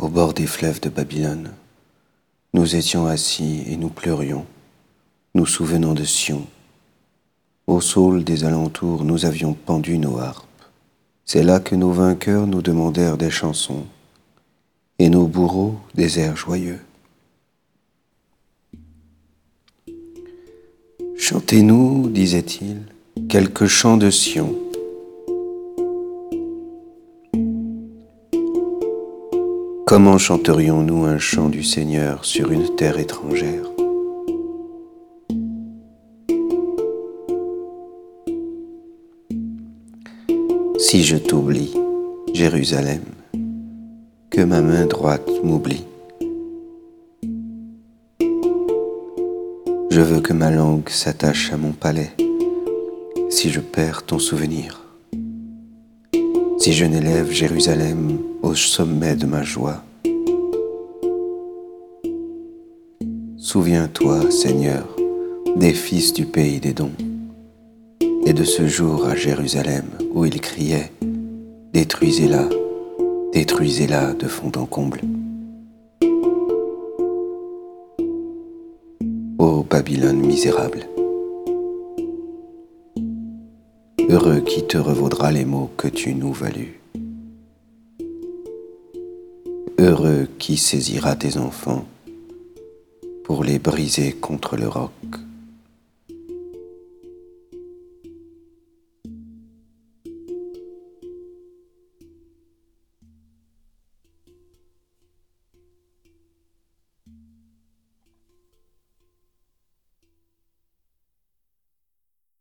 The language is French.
au bord des fleuves de Babylone. Nous étions assis et nous pleurions, nous souvenant de Sion. Au saule des alentours, nous avions pendu nos harpes. C'est là que nos vainqueurs nous demandèrent des chansons et nos bourreaux des airs joyeux. Chantez-nous, disait-il, quelques chants de Sion. Comment chanterions-nous un chant du Seigneur sur une terre étrangère? Si je t'oublie, Jérusalem, que ma main droite m'oublie. Je veux que ma langue s'attache à mon palais si je perds ton souvenir. Si je n'élève Jérusalem au sommet de ma joie. Souviens-toi, Seigneur, des fils du pays des dons, et de ce jour à Jérusalem où ils criaient, Détruisez-la, détruisez-la de fond en comble. Ô Babylone misérable, heureux qui te revaudra les mots que tu nous valus. Heureux qui saisira tes enfants pour les briser contre le roc.